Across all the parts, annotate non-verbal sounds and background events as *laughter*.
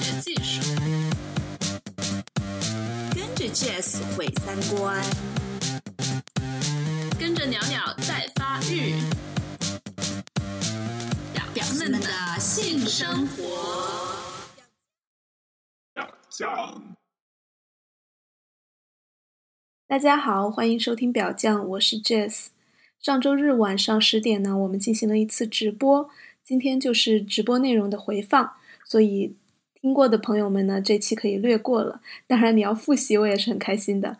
学技术，跟着 Jazz 毁三观，跟着鸟鸟在发育，表表们的性生活。大家好，欢迎收听表酱，我是 Jess。上周日晚上十点呢，我们进行了一次直播，今天就是直播内容的回放，所以听过的朋友们呢，这期可以略过了。当然，你要复习，我也是很开心的。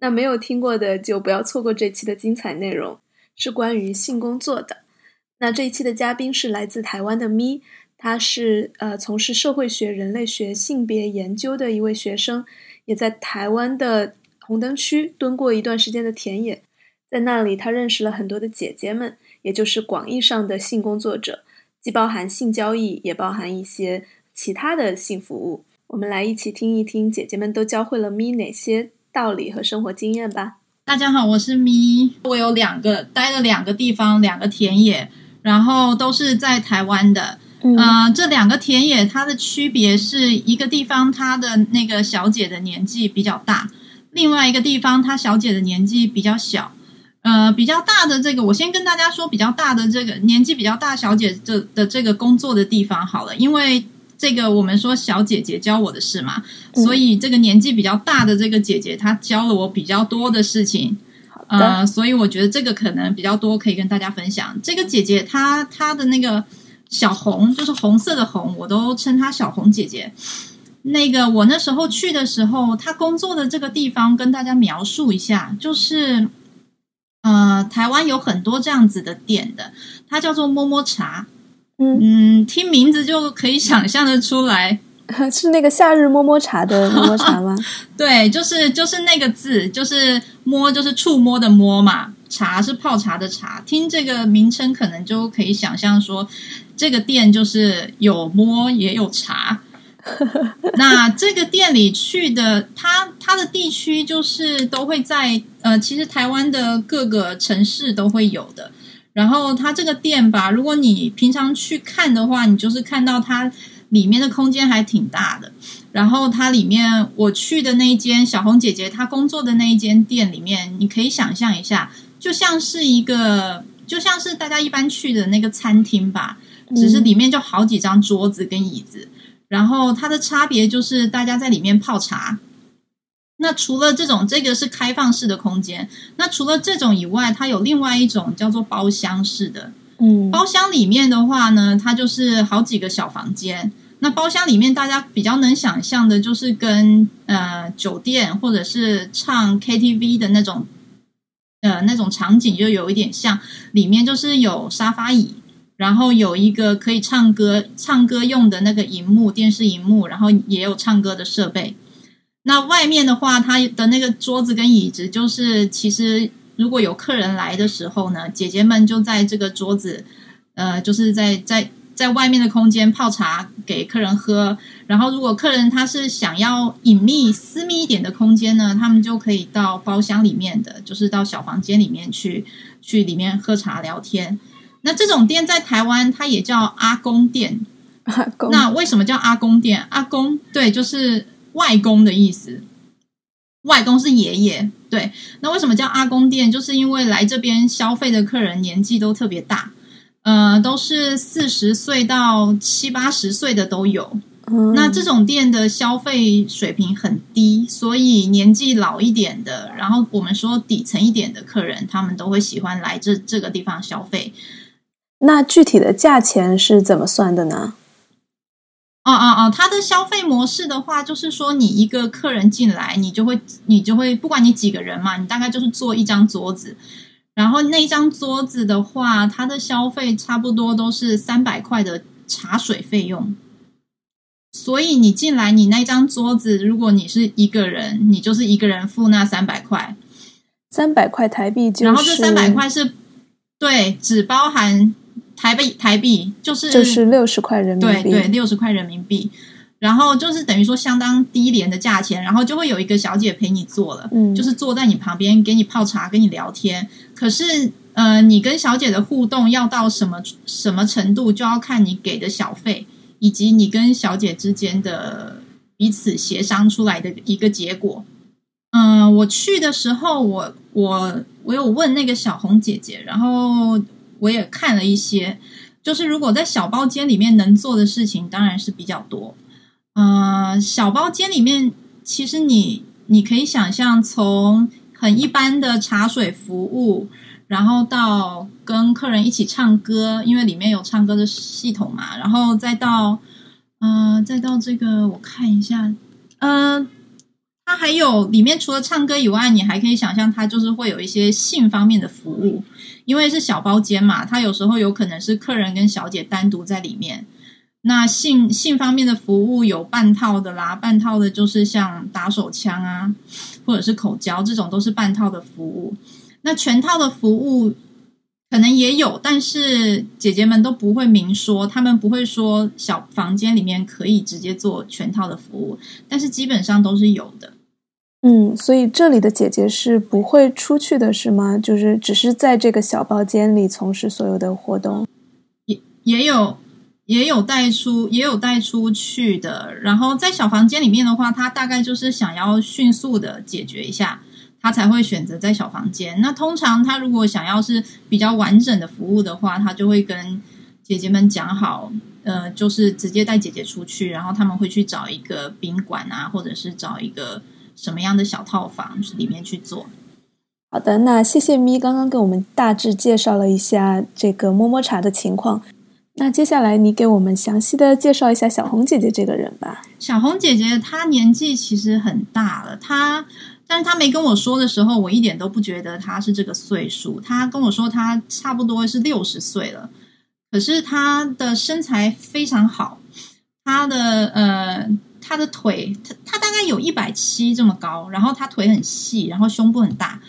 那没有听过的就不要错过这期的精彩内容，是关于性工作的。那这一期的嘉宾是来自台湾的咪，他是呃从事社会学、人类学、性别研究的一位学生，也在台湾的红灯区蹲过一段时间的田野。在那里，他认识了很多的姐姐们，也就是广义上的性工作者，既包含性交易，也包含一些其他的性服务。我们来一起听一听姐姐们都教会了咪哪些道理和生活经验吧。大家好，我是咪，我有两个待了两个地方，两个田野，然后都是在台湾的。呃，这两个田野它的区别是一个地方，它的那个小姐的年纪比较大，另外一个地方，她小姐的年纪比较小。呃，比较大的这个，我先跟大家说，比较大的这个年纪比较大小姐这的这个工作的地方好了，因为这个我们说小姐姐教我的事嘛，所以这个年纪比较大的这个姐姐她教了我比较多的事情，呃，所以我觉得这个可能比较多可以跟大家分享。这个姐姐她她的那个小红就是红色的红，我都称她小红姐姐。那个我那时候去的时候，她工作的这个地方跟大家描述一下，就是。呃，台湾有很多这样子的店的，它叫做摸摸茶。嗯，听名字就可以想象的出来，*laughs* 是那个夏日摸摸茶的摸摸茶吗？*laughs* 对，就是就是那个字，就是摸，就是触摸的摸嘛。茶是泡茶的茶，听这个名称可能就可以想象说，这个店就是有摸也有茶。*laughs* 那这个店里去的，它它的地区就是都会在呃，其实台湾的各个城市都会有的。然后它这个店吧，如果你平常去看的话，你就是看到它里面的空间还挺大的。然后它里面我去的那一间小红姐姐她工作的那一间店里面，你可以想象一下，就像是一个就像是大家一般去的那个餐厅吧，只是里面就好几张桌子跟椅子。然后它的差别就是大家在里面泡茶。那除了这种，这个是开放式的空间。那除了这种以外，它有另外一种叫做包厢式的。嗯，包厢里面的话呢，它就是好几个小房间。那包厢里面大家比较能想象的，就是跟呃酒店或者是唱 KTV 的那种呃那种场景就有一点像，里面就是有沙发椅。然后有一个可以唱歌、唱歌用的那个荧幕，电视荧幕，然后也有唱歌的设备。那外面的话，它的那个桌子跟椅子，就是其实如果有客人来的时候呢，姐姐们就在这个桌子，呃，就是在在在外面的空间泡茶给客人喝。然后如果客人他是想要隐秘、私密一点的空间呢，他们就可以到包厢里面的，就是到小房间里面去，去里面喝茶聊天。那这种店在台湾，它也叫阿公店。那为什么叫阿公店？阿公对，就是外公的意思。外公是爷爷，对。那为什么叫阿公店？就是因为来这边消费的客人年纪都特别大，呃，都是四十岁到七八十岁的都有。那这种店的消费水平很低，所以年纪老一点的，然后我们说底层一点的客人，他们都会喜欢来这这个地方消费。那具体的价钱是怎么算的呢？哦哦哦，它的消费模式的话，就是说你一个客人进来，你就会你就会不管你几个人嘛，你大概就是坐一张桌子，然后那张桌子的话，它的消费差不多都是三百块的茶水费用。所以你进来，你那张桌子，如果你是一个人，你就是一个人付那三百块，三百块台币，然后这三百块是对，只包含。台币台币就是就是六十块人民币，对对，六十块人民币，然后就是等于说相当低廉的价钱，然后就会有一个小姐陪你坐了，嗯，就是坐在你旁边给你泡茶，跟你聊天。可是呃，你跟小姐的互动要到什么什么程度，就要看你给的小费，以及你跟小姐之间的彼此协商出来的一个结果。嗯，我去的时候，我我我有问那个小红姐姐，然后我也看了一些，就是如果在小包间里面能做的事情，当然是比较多。嗯，小包间里面，其实你你可以想象，从很一般的茶水服务，然后到跟客人一起唱歌，因为里面有唱歌的系统嘛，然后再到嗯，再到这个，我看一下，嗯。它还有里面除了唱歌以外，你还可以想象它就是会有一些性方面的服务，因为是小包间嘛，它有时候有可能是客人跟小姐单独在里面。那性性方面的服务有半套的啦，半套的就是像打手枪啊，或者是口交这种都是半套的服务。那全套的服务可能也有，但是姐姐们都不会明说，他们不会说小房间里面可以直接做全套的服务，但是基本上都是有的。嗯，所以这里的姐姐是不会出去的，是吗？就是只是在这个小包间里从事所有的活动，也也有也有带出也有带出去的。然后在小房间里面的话，他大概就是想要迅速的解决一下，他才会选择在小房间。那通常他如果想要是比较完整的服务的话，他就会跟姐姐们讲好，呃，就是直接带姐姐出去，然后他们会去找一个宾馆啊，或者是找一个。什么样的小套房里面去做？好的，那谢谢咪刚刚给我们大致介绍了一下这个摸摸茶的情况。那接下来你给我们详细的介绍一下小红姐姐这个人吧。小红姐姐她年纪其实很大了，她但是她没跟我说的时候，我一点都不觉得她是这个岁数。她跟我说她差不多是六十岁了，可是她的身材非常好，她的呃。他的腿，他他大概有一百七这么高，然后他腿很细，然后胸部很大，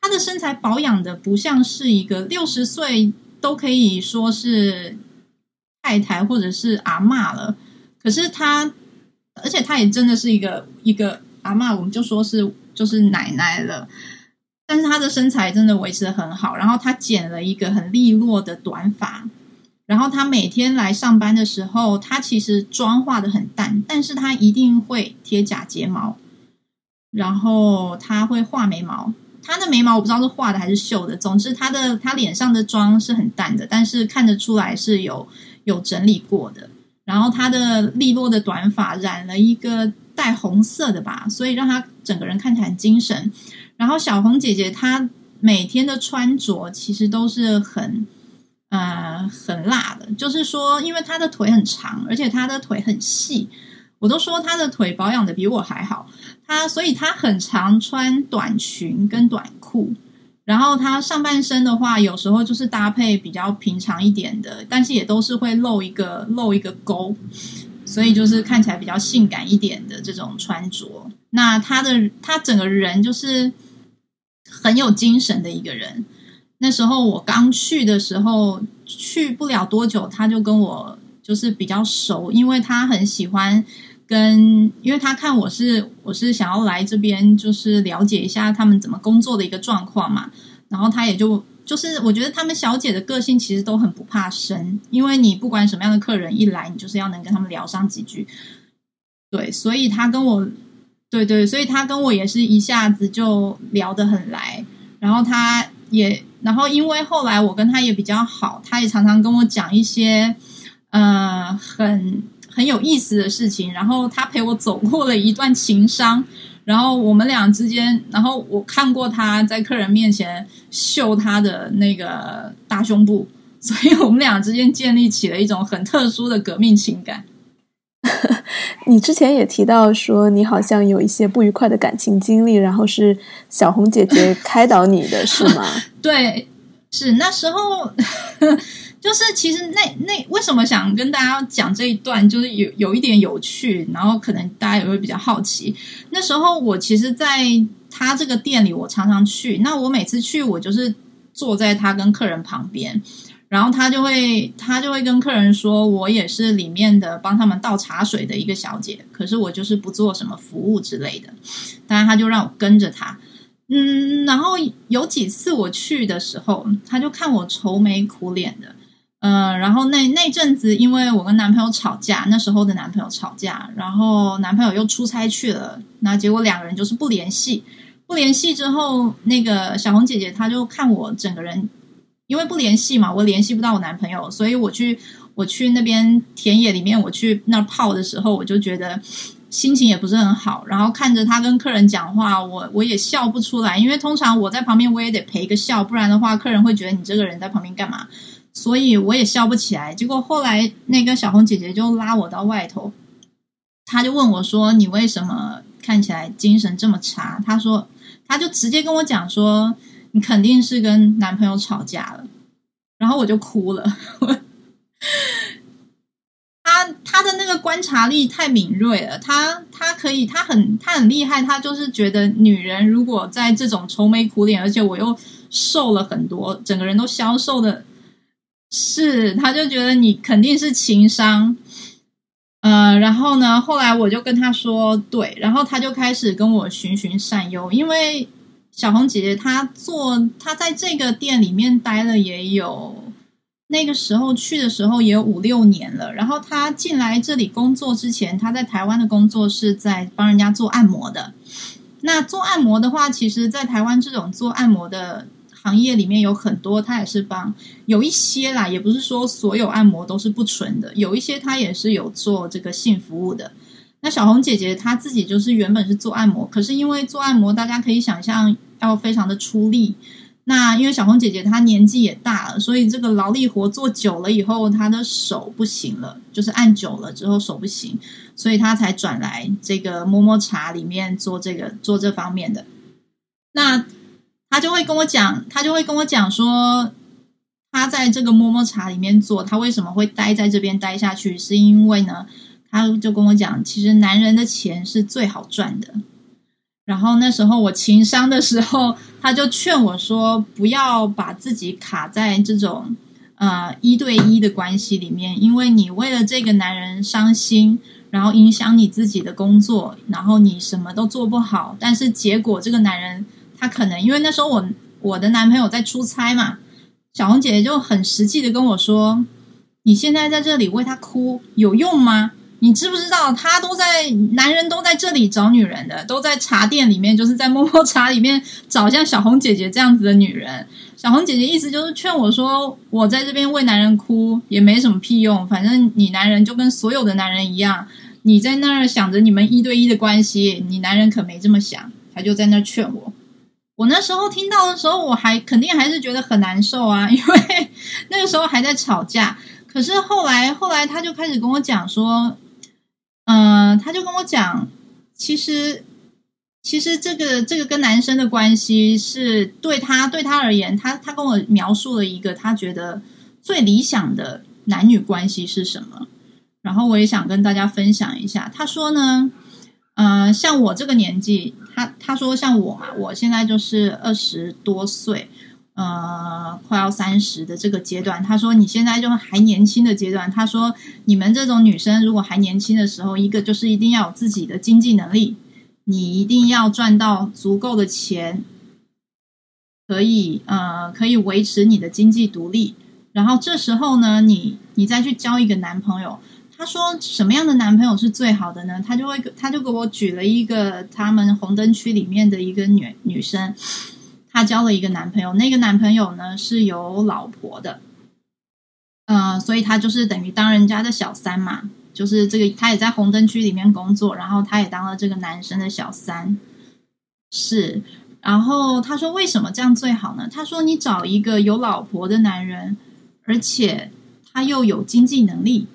他的身材保养的不像是一个六十岁都可以说是太太或者是阿嬷了。可是他，而且他也真的是一个一个阿嬷，我们就说是就是奶奶了。但是他的身材真的维持的很好，然后他剪了一个很利落的短发。然后他每天来上班的时候，他其实妆化的很淡，但是他一定会贴假睫毛，然后他会画眉毛。他的眉毛我不知道是画的还是绣的，总之他的他脸上的妆是很淡的，但是看得出来是有有整理过的。然后他的利落的短发染了一个带红色的吧，所以让他整个人看起来很精神。然后小红姐姐她每天的穿着其实都是很。呃，很辣的，就是说，因为他的腿很长，而且他的腿很细，我都说他的腿保养的比我还好。他所以他很常穿短裙跟短裤，然后他上半身的话，有时候就是搭配比较平常一点的，但是也都是会露一个露一个沟，所以就是看起来比较性感一点的这种穿着。那他的他整个人就是很有精神的一个人。那时候我刚去的时候，去不了多久，他就跟我就是比较熟，因为他很喜欢跟，因为他看我是我是想要来这边，就是了解一下他们怎么工作的一个状况嘛。然后他也就就是我觉得他们小姐的个性其实都很不怕生，因为你不管什么样的客人一来，你就是要能跟他们聊上几句。对，所以他跟我，对对，所以他跟我也是一下子就聊得很来，然后他也。然后，因为后来我跟他也比较好，他也常常跟我讲一些呃很很有意思的事情。然后他陪我走过了一段情伤，然后我们俩之间，然后我看过他在客人面前秀他的那个大胸部，所以我们俩之间建立起了一种很特殊的革命情感。*laughs* 你之前也提到说，你好像有一些不愉快的感情经历，然后是小红姐姐 *laughs* 开导你的是吗？*laughs* 对，是那时候，就是其实那那为什么想跟大家讲这一段，就是有有一点有趣，然后可能大家也会比较好奇。那时候我其实在他这个店里，我常常去，那我每次去，我就是坐在他跟客人旁边。然后他就会，他就会跟客人说，我也是里面的帮他们倒茶水的一个小姐，可是我就是不做什么服务之类的。当然，他就让我跟着他。嗯，然后有几次我去的时候，他就看我愁眉苦脸的。呃，然后那那阵子，因为我跟男朋友吵架，那时候的男朋友吵架，然后男朋友又出差去了，那结果两个人就是不联系。不联系之后，那个小红姐姐她就看我整个人，因为不联系嘛，我联系不到我男朋友，所以我去我去那边田野里面，我去那儿泡的时候，我就觉得心情也不是很好。然后看着他跟客人讲话，我我也笑不出来，因为通常我在旁边我也得陪一个笑，不然的话，客人会觉得你这个人在旁边干嘛？所以我也笑不起来。结果后来那个小红姐姐就拉我到外头，她就问我说：“你为什么看起来精神这么差？”她说，她就直接跟我讲说：“你肯定是跟男朋友吵架了。”然后我就哭了。他他的那个观察力太敏锐了，他他可以，他很他很厉害，他就是觉得女人如果在这种愁眉苦脸，而且我又瘦了很多，整个人都消瘦的。是，他就觉得你肯定是情商，呃，然后呢，后来我就跟他说对，然后他就开始跟我循循善诱，因为小红姐姐她做，她在这个店里面待了也有，那个时候去的时候也有五六年了，然后她进来这里工作之前，她在台湾的工作是在帮人家做按摩的，那做按摩的话，其实，在台湾这种做按摩的。行业里面有很多，他也是帮有一些啦，也不是说所有按摩都是不纯的，有一些他也是有做这个性服务的。那小红姐姐她自己就是原本是做按摩，可是因为做按摩，大家可以想象要非常的出力。那因为小红姐姐她年纪也大了，所以这个劳力活做久了以后，她的手不行了，就是按久了之后手不行，所以她才转来这个摸摸茶里面做这个做这方面的。那。她就会跟我讲，她就会跟我讲说，她在这个摸摸茶里面做，她为什么会待在这边待下去？是因为呢，他就跟我讲，其实男人的钱是最好赚的。然后那时候我情商的时候，他就劝我说，不要把自己卡在这种呃一对一的关系里面，因为你为了这个男人伤心，然后影响你自己的工作，然后你什么都做不好，但是结果这个男人。他可能因为那时候我我的男朋友在出差嘛，小红姐姐就很实际的跟我说：“你现在在这里为他哭有用吗？你知不知道他都在男人都在这里找女人的，都在茶店里面，就是在摸摸茶里面找像小红姐姐这样子的女人。小红姐姐意思就是劝我说，我在这边为男人哭也没什么屁用，反正你男人就跟所有的男人一样，你在那儿想着你们一对一的关系，你男人可没这么想。他就在那儿劝我。”我那时候听到的时候，我还肯定还是觉得很难受啊，*laughs* 因为那个时候还在吵架。可是后来，后来他就开始跟我讲说，嗯，他就跟我讲，其实，其实这个这个跟男生的关系是对他对他而言，他他跟我描述了一个他觉得最理想的男女关系是什么。然后我也想跟大家分享一下，他说呢。呃，像我这个年纪，他他说像我嘛，我现在就是二十多岁，呃，快要三十的这个阶段。他说你现在就还年轻的阶段，他说你们这种女生如果还年轻的时候，一个就是一定要有自己的经济能力，你一定要赚到足够的钱，可以呃可以维持你的经济独立。然后这时候呢，你你再去交一个男朋友。他说什么样的男朋友是最好的呢？他就会，他就给我举了一个他们红灯区里面的一个女女生，她交了一个男朋友，那个男朋友呢是有老婆的，呃，所以他就是等于当人家的小三嘛，就是这个他也在红灯区里面工作，然后他也当了这个男生的小三，是，然后他说为什么这样最好呢？他说你找一个有老婆的男人，而且他又有经济能力。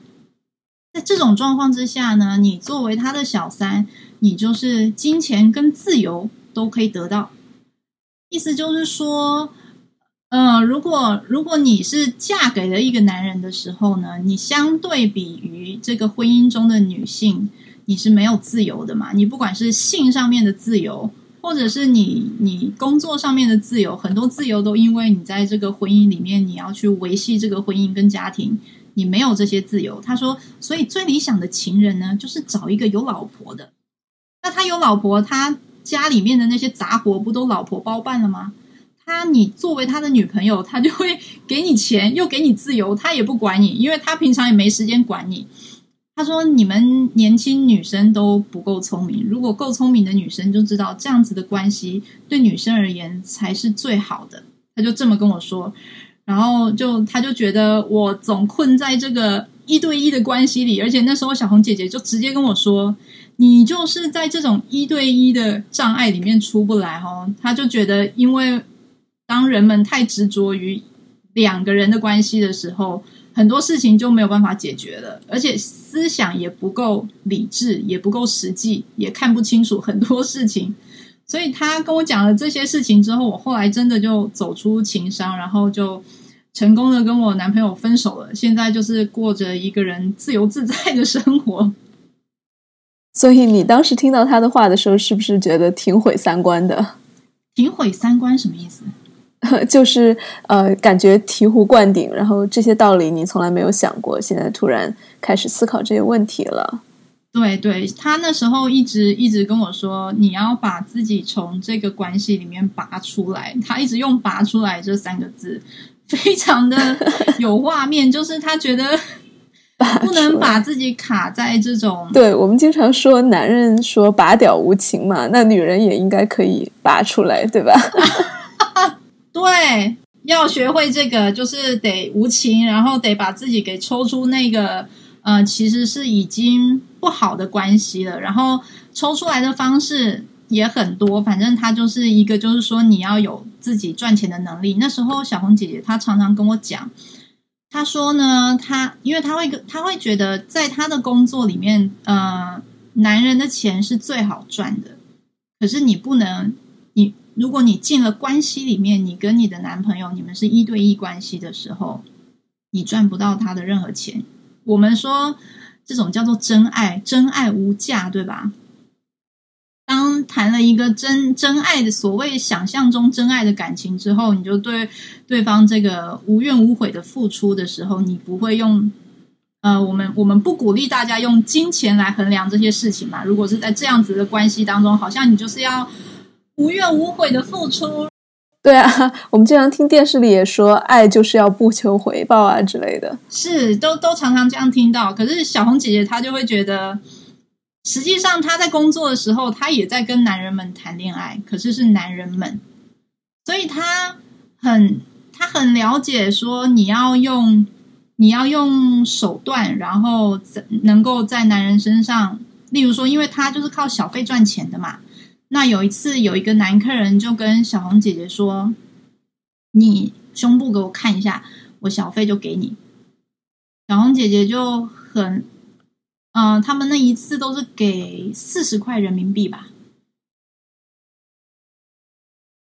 在这种状况之下呢，你作为他的小三，你就是金钱跟自由都可以得到。意思就是说，呃，如果如果你是嫁给了一个男人的时候呢，你相对比于这个婚姻中的女性，你是没有自由的嘛？你不管是性上面的自由，或者是你你工作上面的自由，很多自由都因为你在这个婚姻里面，你要去维系这个婚姻跟家庭。你没有这些自由，他说，所以最理想的情人呢，就是找一个有老婆的。那他有老婆，他家里面的那些杂活不都老婆包办了吗？他你作为他的女朋友，他就会给你钱，又给你自由，他也不管你，因为他平常也没时间管你。他说：“你们年轻女生都不够聪明，如果够聪明的女生就知道这样子的关系对女生而言才是最好的。”他就这么跟我说，然后就他就觉得我总困在这个一对一的关系里，而且那时候小红姐姐就直接跟我说：“你就是在这种一对一的障碍里面出不来哦。”他就觉得，因为当人们太执着于两个人的关系的时候。很多事情就没有办法解决了，而且思想也不够理智，也不够实际，也看不清楚很多事情。所以他跟我讲了这些事情之后，我后来真的就走出情伤，然后就成功的跟我男朋友分手了。现在就是过着一个人自由自在的生活。所以你当时听到他的话的时候，是不是觉得挺毁三观的？挺毁三观什么意思？*laughs* 就是呃，感觉醍醐灌顶，然后这些道理你从来没有想过，现在突然开始思考这些问题了。对，对他那时候一直一直跟我说，你要把自己从这个关系里面拔出来。他一直用“拔出来”这三个字，非常的有画面，就是他觉得 *laughs* 不能把自己卡在这种。对我们经常说，男人说“拔屌无情”嘛，那女人也应该可以拔出来，对吧？*laughs* 对，要学会这个，就是得无情，然后得把自己给抽出那个，呃，其实是已经不好的关系了。然后抽出来的方式也很多，反正他就是一个，就是说你要有自己赚钱的能力。那时候小红姐姐她常常跟我讲，她说呢，她因为她会她会觉得在她的工作里面，呃，男人的钱是最好赚的，可是你不能你。如果你进了关系里面，你跟你的男朋友，你们是一对一关系的时候，你赚不到他的任何钱。我们说这种叫做真爱，真爱无价，对吧？当谈了一个真真爱的所谓想象中真爱的感情之后，你就对对方这个无怨无悔的付出的时候，你不会用呃，我们我们不鼓励大家用金钱来衡量这些事情嘛。如果是在这样子的关系当中，好像你就是要。无怨无悔的付出，对啊，我们经常听电视里也说，爱就是要不求回报啊之类的，是都都常常这样听到。可是小红姐姐她就会觉得，实际上她在工作的时候，她也在跟男人们谈恋爱，可是是男人们，所以她很她很了解说，你要用你要用手段，然后能够在男人身上，例如说，因为她就是靠小费赚钱的嘛。那有一次，有一个男客人就跟小红姐姐说：“你胸部给我看一下，我小费就给你。”小红姐姐就很，嗯，他们那一次都是给四十块人民币吧，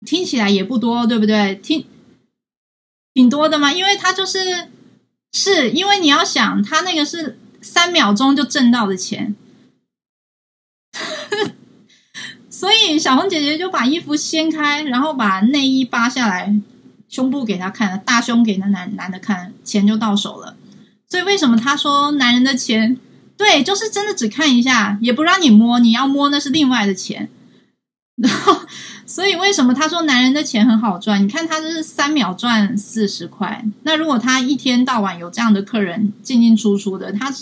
听起来也不多，对不对？听挺多的嘛，因为他就是是因为你要想，他那个是三秒钟就挣到的钱。*laughs* 所以小红姐姐就把衣服掀开，然后把内衣扒下来，胸部给他看，大胸给那男男的看，钱就到手了。所以为什么他说男人的钱，对，就是真的只看一下，也不让你摸，你要摸那是另外的钱。*laughs* 然后，所以为什么他说男人的钱很好赚？你看他这是三秒赚四十块，那如果他一天到晚有这样的客人进进出出的，他。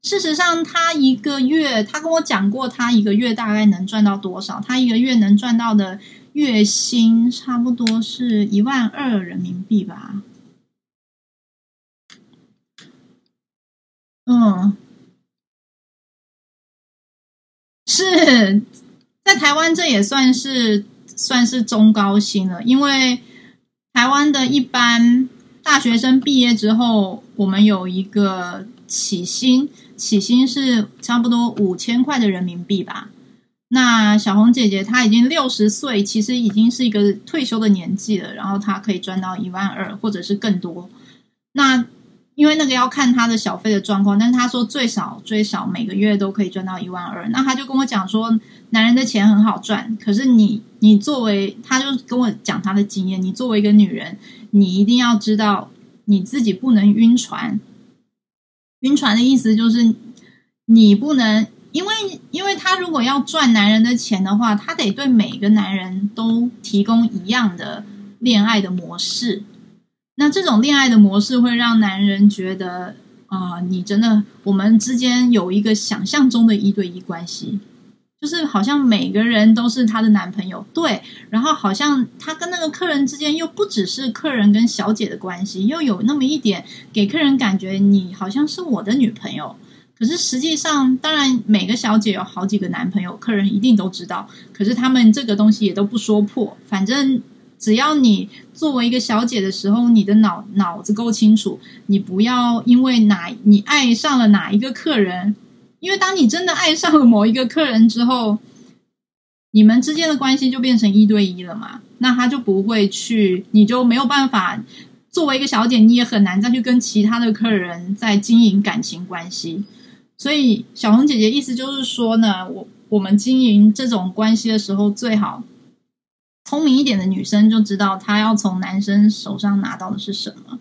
事实上，他一个月，他跟我讲过，他一个月大概能赚到多少？他一个月能赚到的月薪差不多是一万二人民币吧。嗯，是在台湾，这也算是算是中高薪了，因为台湾的一般大学生毕业之后，我们有一个起薪。起薪是差不多五千块的人民币吧。那小红姐姐她已经六十岁，其实已经是一个退休的年纪了。然后她可以赚到一万二，或者是更多。那因为那个要看他的小费的状况，但是他说最少最少每个月都可以赚到一万二。那他就跟我讲说，男人的钱很好赚，可是你你作为，他就跟我讲他的经验，你作为一个女人，你一定要知道你自己不能晕船。晕船的意思就是，你不能，因为因为他如果要赚男人的钱的话，他得对每个男人都提供一样的恋爱的模式。那这种恋爱的模式会让男人觉得啊，你真的我们之间有一个想象中的一对一关系。就是好像每个人都是她的男朋友，对，然后好像他跟那个客人之间又不只是客人跟小姐的关系，又有那么一点给客人感觉你好像是我的女朋友。可是实际上，当然每个小姐有好几个男朋友，客人一定都知道。可是他们这个东西也都不说破，反正只要你作为一个小姐的时候，你的脑脑子够清楚，你不要因为哪你爱上了哪一个客人。因为当你真的爱上了某一个客人之后，你们之间的关系就变成一对一了嘛？那他就不会去，你就没有办法作为一个小姐，你也很难再去跟其他的客人在经营感情关系。所以小红姐姐意思就是说呢，我我们经营这种关系的时候，最好聪明一点的女生就知道，她要从男生手上拿到的是什么。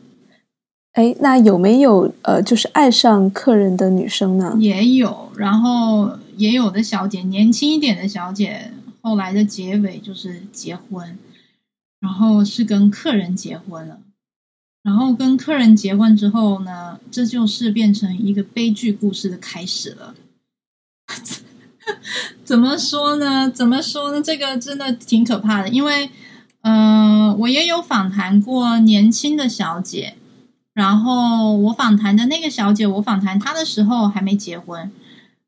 哎，那有没有呃，就是爱上客人的女生呢？也有，然后也有的小姐，年轻一点的小姐，后来的结尾就是结婚，然后是跟客人结婚了，然后跟客人结婚之后呢，这就是变成一个悲剧故事的开始了。怎么说呢？怎么说呢？这个真的挺可怕的，因为嗯，我也有访谈过年轻的小姐。然后我访谈的那个小姐，我访谈她的时候还没结婚，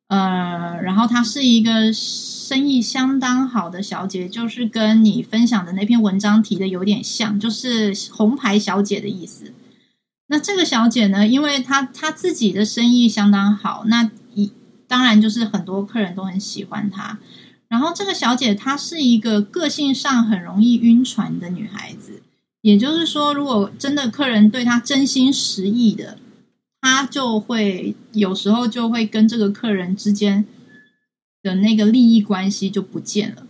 呃，然后她是一个生意相当好的小姐，就是跟你分享的那篇文章提的有点像，就是红牌小姐的意思。那这个小姐呢，因为她她自己的生意相当好，那当然就是很多客人都很喜欢她。然后这个小姐她是一个个性上很容易晕船的女孩子。也就是说，如果真的客人对她真心实意的，她就会有时候就会跟这个客人之间的那个利益关系就不见了。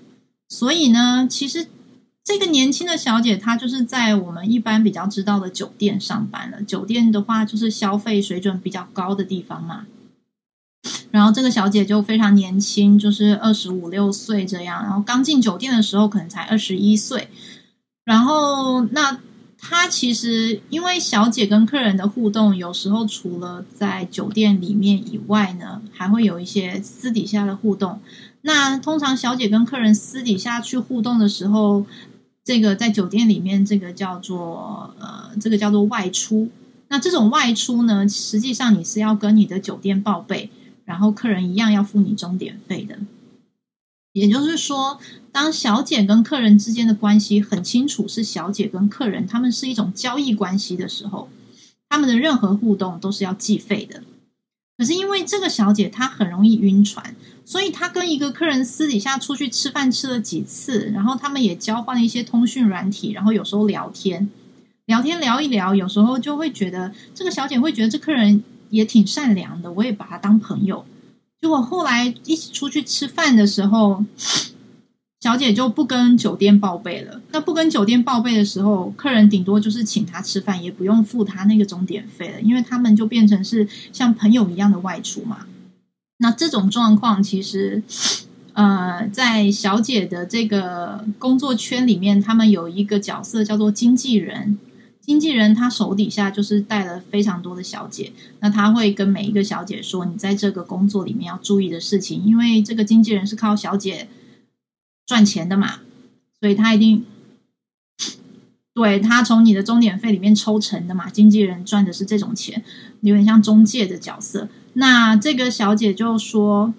所以呢，其实这个年轻的小姐她就是在我们一般比较知道的酒店上班了。酒店的话，就是消费水准比较高的地方嘛。然后这个小姐就非常年轻，就是二十五六岁这样。然后刚进酒店的时候，可能才二十一岁。然后，那她其实因为小姐跟客人的互动，有时候除了在酒店里面以外呢，还会有一些私底下的互动。那通常小姐跟客人私底下去互动的时候，这个在酒店里面，这个叫做呃，这个叫做外出。那这种外出呢，实际上你是要跟你的酒店报备，然后客人一样要付你钟点费的。也就是说，当小姐跟客人之间的关系很清楚，是小姐跟客人他们是一种交易关系的时候，他们的任何互动都是要计费的。可是因为这个小姐她很容易晕船，所以她跟一个客人私底下出去吃饭吃了几次，然后他们也交换了一些通讯软体，然后有时候聊天，聊天聊一聊，有时候就会觉得这个小姐会觉得这客人也挺善良的，我也把他当朋友。结果后来一起出去吃饭的时候，*sniffs* 小姐就不跟酒店报备了。那不跟酒店报备的时候，客人顶多就是请他吃饭，也不用付他那个钟点费了，因为他们就变成是像朋友一样的外出嘛。那这种状况其实，*sniffs* 呃，在小姐的这个工作圈里面，他们有一个角色叫做经纪人。经纪人他手底下就是带了非常多的小姐，那他会跟每一个小姐说：“你在这个工作里面要注意的事情，因为这个经纪人是靠小姐赚钱的嘛，所以他一定对他从你的钟点费里面抽成的嘛。经纪人赚的是这种钱，有点像中介的角色。那这个小姐就说。”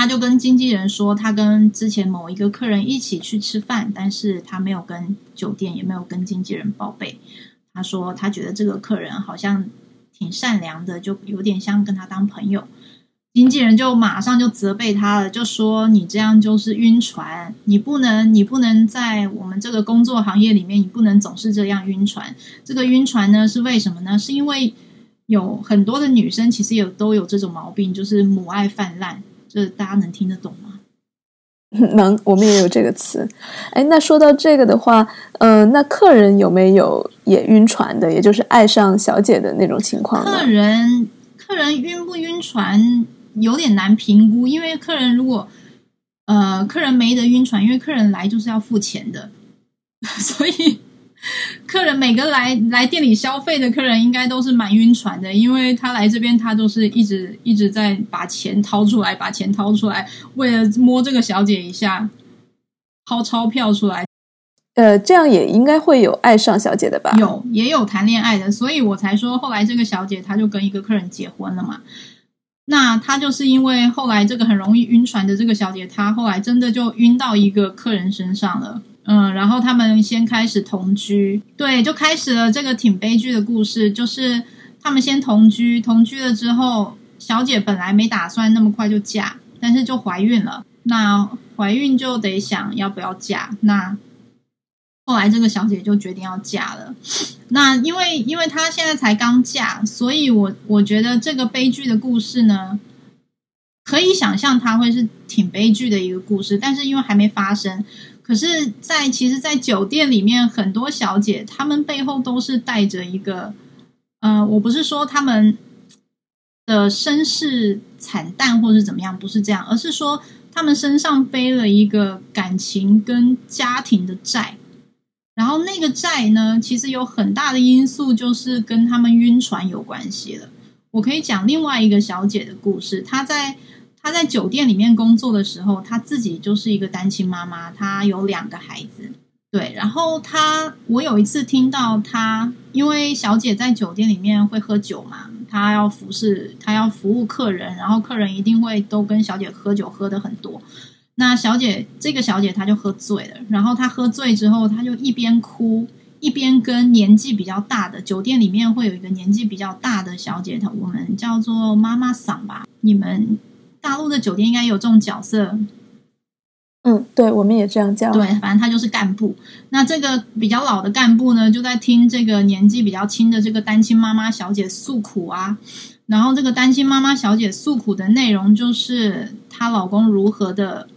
他就跟经纪人说，他跟之前某一个客人一起去吃饭，但是他没有跟酒店，也没有跟经纪人报备。他说他觉得这个客人好像挺善良的，就有点像跟他当朋友。经纪人就马上就责备他了，就说你这样就是晕船，你不能，你不能在我们这个工作行业里面，你不能总是这样晕船。这个晕船呢是为什么呢？是因为有很多的女生其实有都有这种毛病，就是母爱泛滥。这大家能听得懂吗？*laughs* 能，我们也有这个词。哎，那说到这个的话，嗯，那客人有没有也晕船的，也就是爱上小姐的那种情况？客人，客人晕不晕船有点难评估，因为客人如果呃，客人没得晕船，因为客人来就是要付钱的。*laughs* 所以 *laughs* 客人每个来来店里消费的客人应该都是蛮晕船的，因为他来这边他都是一直一直在把钱掏出来，把钱掏出来，为了摸这个小姐一下，掏钞票出来。呃，这样也应该会有爱上小姐的吧？有，也有谈恋爱的，所以我才说后来这个小姐她就跟一个客人结婚了嘛。那她就是因为后来这个很容易晕船的这个小姐，她后来真的就晕到一个客人身上了。嗯，然后他们先开始同居，对，就开始了这个挺悲剧的故事。就是他们先同居，同居了之后，小姐本来没打算那么快就嫁，但是就怀孕了。那怀孕就得想要不要嫁。那后来这个小姐就决定要嫁了。*sniffs* 那因为因为她现在才刚嫁，所以我我觉得这个悲剧的故事呢，可以想象它会是挺悲剧的一个故事。但是因为还没发生。可是，在其实，在酒店里面，很多小姐她们背后都是带着一个，呃，我不是说她们的身世惨淡或是怎么样，不是这样，而是说她们身上背了一个感情跟家庭的债，然后那个债呢，其实有很大的因素就是跟他们晕船有关系了。我可以讲另外一个小姐的故事，她在。她在酒店里面工作的时候，她自己就是一个单亲妈妈，她有两个孩子。对，然后她，我有一次听到她，因为小姐在酒店里面会喝酒嘛，她要服侍，她要服务客人，然后客人一定会都跟小姐喝酒，喝的很多。那小姐这个小姐她就喝醉了，然后她喝醉之后，她就一边哭一边跟年纪比较大的酒店里面会有一个年纪比较大的小姐，她我们叫做妈妈桑吧，你们。大陆的酒店应该有这种角色，嗯，对，我们也这样叫。对，反正他就是干部。那这个比较老的干部呢，就在听这个年纪比较轻的这个单亲妈妈小姐诉苦啊。然后这个单亲妈妈小姐诉苦的内容，就是她老公如何的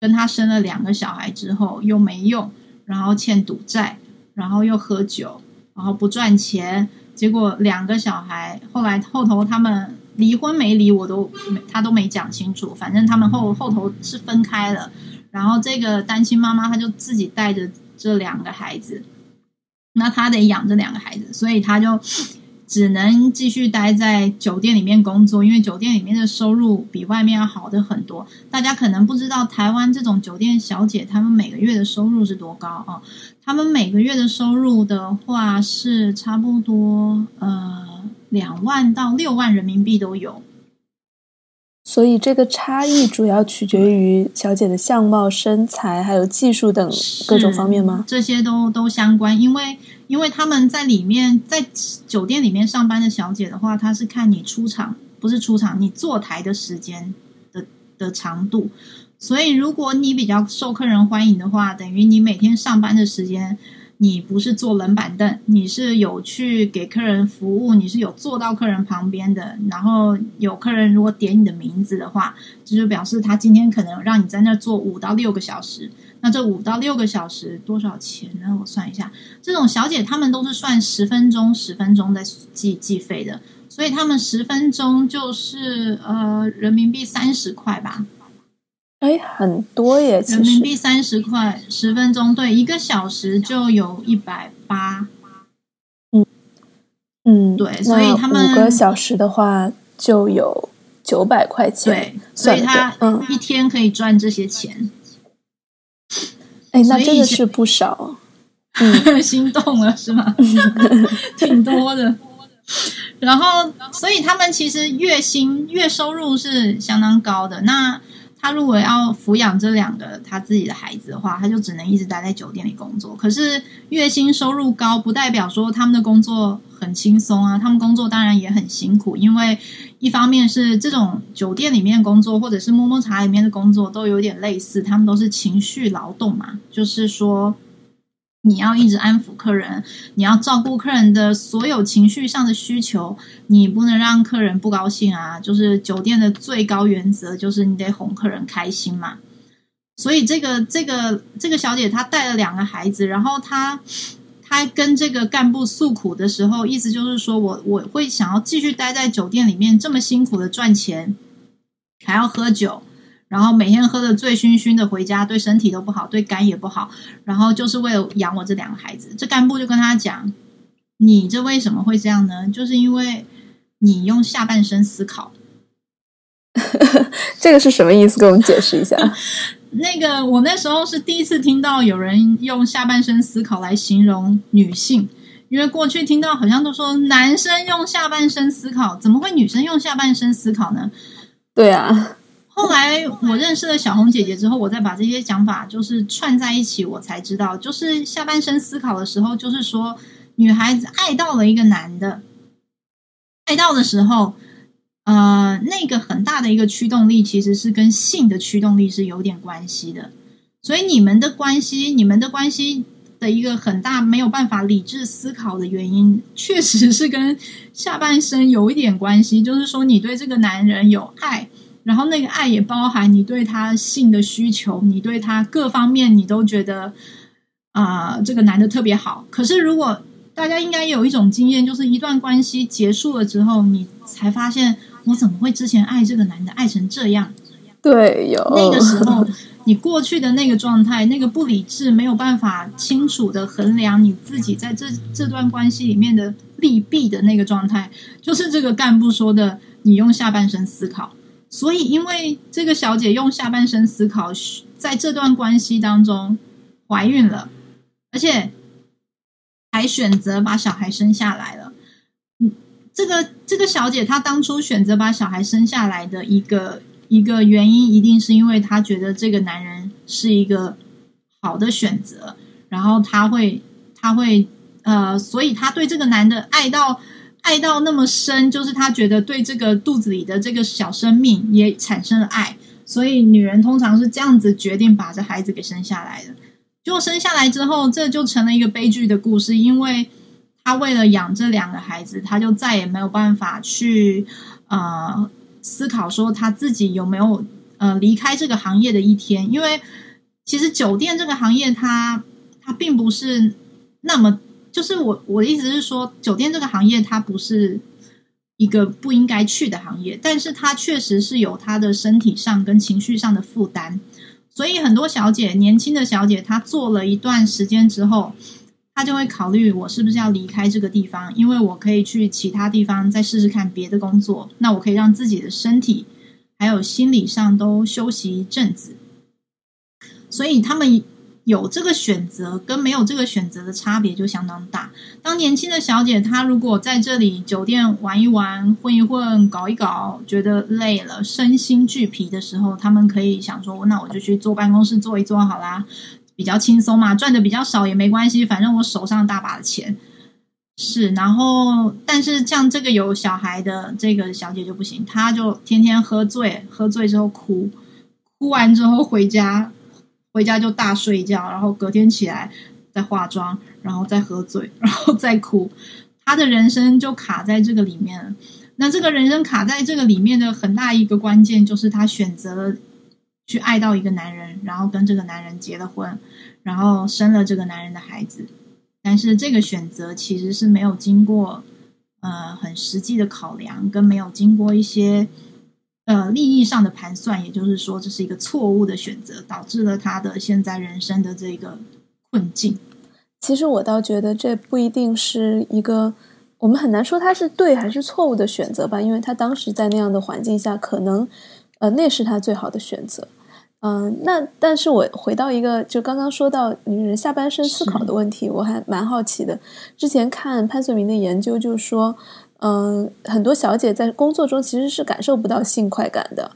跟她生了两个小孩之后又没用，然后欠赌债，然后又喝酒，然后不赚钱，结果两个小孩后来后头他们。离婚没离，我都没他都没讲清楚。反正他们后后头是分开了，然后这个单亲妈妈她就自己带着这两个孩子，那她得养这两个孩子，所以她就只能继续待在酒店里面工作，因为酒店里面的收入比外面要好的很多。大家可能不知道，台湾这种酒店小姐，她们每个月的收入是多高啊？她们每个月的收入的话是差不多呃。两万到六万人民币都有，所以这个差异主要取决于小姐的相貌、身材，还有技术等各种方面吗？这些都都相关，因为因为他们在里面在酒店里面上班的小姐的话，她是看你出场不是出场，你坐台的时间的的长度，所以如果你比较受客人欢迎的话，等于你每天上班的时间。你不是坐冷板凳，你是有去给客人服务，你是有坐到客人旁边的。然后有客人如果点你的名字的话，这就表示他今天可能让你在那坐五到六个小时。那这五到六个小时多少钱呢？我算一下，这种小姐他们都是算十分钟、十分钟在计计费的，所以他们十分钟就是呃人民币三十块吧。哎，很多耶！人民币三十块，十分钟，对，一个小时就有一百八。嗯嗯，对，所以他们五个小时的话就有九百块钱。对，所以他嗯一天可以赚这些钱。哎，那真的是不少。*laughs* 嗯，心动了是吗？*laughs* 挺多的。然后，所以他们其实月薪、月收入是相当高的。那他如果要抚养这两个他自己的孩子的话，他就只能一直待在酒店里工作。可是月薪收入高，不代表说他们的工作很轻松啊。他们工作当然也很辛苦，因为一方面是这种酒店里面工作，或者是摸摸茶里面的工作，都有点类似，他们都是情绪劳动嘛，就是说。你要一直安抚客人，你要照顾客人的所有情绪上的需求，你不能让客人不高兴啊！就是酒店的最高原则，就是你得哄客人开心嘛。所以这个这个这个小姐她带了两个孩子，然后她她跟这个干部诉苦的时候，意思就是说我我会想要继续待在酒店里面这么辛苦的赚钱，还要喝酒。然后每天喝的醉醺醺的回家，对身体都不好，对肝也不好，然后就是为了养我这两个孩子。这干部就跟他讲：“你这为什么会这样呢？就是因为你用下半身思考。*laughs* 这个是什么意思？给我们解释一下。*laughs* 那个我那时候是第一次听到有人用下半身思考来形容女性，因为过去听到好像都说男生用下半身思考，怎么会女生用下半身思考呢？对啊。后来我认识了小红姐姐之后，我再把这些讲法就是串在一起，我才知道，就是下半身思考的时候，就是说女孩子爱到了一个男的，爱到的时候，呃，那个很大的一个驱动力其实是跟性的驱动力是有点关系的，所以你们的关系，你们的关系的一个很大没有办法理智思考的原因，确实是跟下半身有一点关系，就是说你对这个男人有爱。然后那个爱也包含你对他性的需求，你对他各方面你都觉得啊，这个男的特别好。可是如果大家应该有一种经验，就是一段关系结束了之后，你才发现我怎么会之前爱这个男的爱成这样？对，有那个时候你过去的那个状态，那个不理智，没有办法清楚的衡量你自己在这这段关系里面的利弊的那个状态，就是这个干部说的，你用下半身思考。所以，因为这个小姐用下半身思考，在这段关系当中怀孕了，而且还选择把小孩生下来了。嗯，这个这个小姐她当初选择把小孩生下来的一个一个原因，一定是因为她觉得这个男人是一个好的选择，然后她会她会呃，所以她对这个男的爱到。爱到那么深，就是他觉得对这个肚子里的这个小生命也产生了爱，所以女人通常是这样子决定把这孩子给生下来的。就生下来之后，这就成了一个悲剧的故事，因为他为了养这两个孩子，他就再也没有办法去呃思考说他自己有没有呃离开这个行业的一天，因为其实酒店这个行业，它它并不是那么。就是我我的意思是说，酒店这个行业它不是一个不应该去的行业，但是它确实是有它的身体上跟情绪上的负担。所以很多小姐，年轻的小姐，她做了一段时间之后，她就会考虑我是不是要离开这个地方，因为我可以去其他地方再试试看别的工作，那我可以让自己的身体还有心理上都休息一阵子。所以他们。有这个选择跟没有这个选择的差别就相当大。当年轻的小姐她如果在这里酒店玩一玩、混一混、搞一搞，觉得累了、身心俱疲的时候，他们可以想说：“那我就去坐办公室坐一坐好啦，比较轻松嘛，赚的比较少也没关系，反正我手上大把的钱。”是，然后但是像这个有小孩的这个小姐就不行，她就天天喝醉，喝醉之后哭，哭完之后回家。回家就大睡一觉，然后隔天起来再化妆，然后再喝醉，*laughs* 然后再哭。他的人生就卡在这个里面。那这个人生卡在这个里面的很大一个关键，就是他选择了去爱到一个男人，然后跟这个男人结了婚，然后生了这个男人的孩子。但是这个选择其实是没有经过呃很实际的考量，跟没有经过一些。呃，利益上的盘算，也就是说，这是一个错误的选择，导致了他的现在人生的这个困境。其实我倒觉得这不一定是一个，我们很难说他是对还是错误的选择吧，因为他当时在那样的环境下，可能呃那是他最好的选择。嗯，那但是我回到一个，就刚刚说到女人下半身思考的问题，我还蛮好奇的。之前看潘绥明的研究，就说。嗯，很多小姐在工作中其实是感受不到性快感的。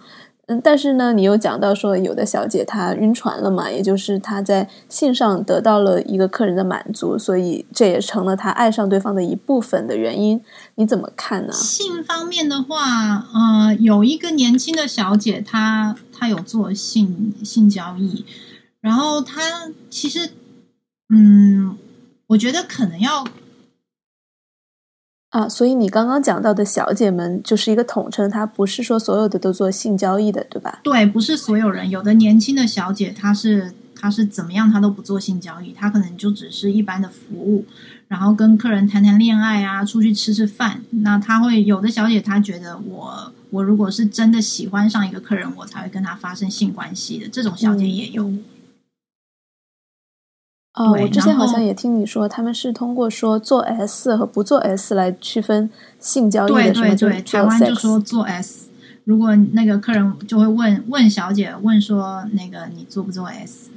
嗯，但是呢，你又讲到说，有的小姐她晕船了嘛，也就是她在性上得到了一个客人的满足，所以这也成了她爱上对方的一部分的原因。你怎么看呢？性方面的话，呃，有一个年轻的小姐，她她有做性性交易，然后她其实，嗯，我觉得可能要。啊，所以你刚刚讲到的小姐们就是一个统称，她不是说所有的都做性交易的，对吧？对，不是所有人，有的年轻的小姐她是她是怎么样，她都不做性交易，她可能就只是一般的服务，然后跟客人谈谈恋爱啊，出去吃吃饭。那她会有的小姐，她觉得我我如果是真的喜欢上一个客人，我才会跟他发生性关系的，这种小姐也有。哦，我之前好像也听你说，他们是通过说做 S 和不做 S 来区分性交易的什么？对对对，台湾就说做 S。如果那个客人就会问问小姐问说，那个你做不做 S？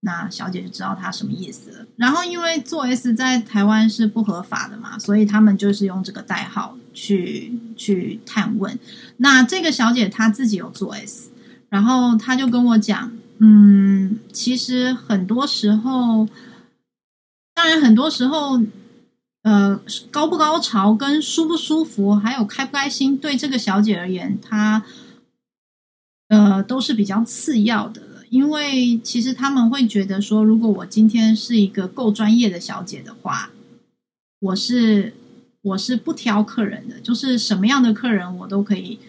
那小姐就知道他什么意思了。然后因为做 S 在台湾是不合法的嘛，所以他们就是用这个代号去去探问。那这个小姐她自己有做 S，然后她就跟我讲。嗯，其实很多时候，当然很多时候，呃，高不高潮跟舒不舒服，还有开不开心，对这个小姐而言，她呃都是比较次要的。因为其实他们会觉得说，如果我今天是一个够专业的小姐的话，我是我是不挑客人的，就是什么样的客人我都可以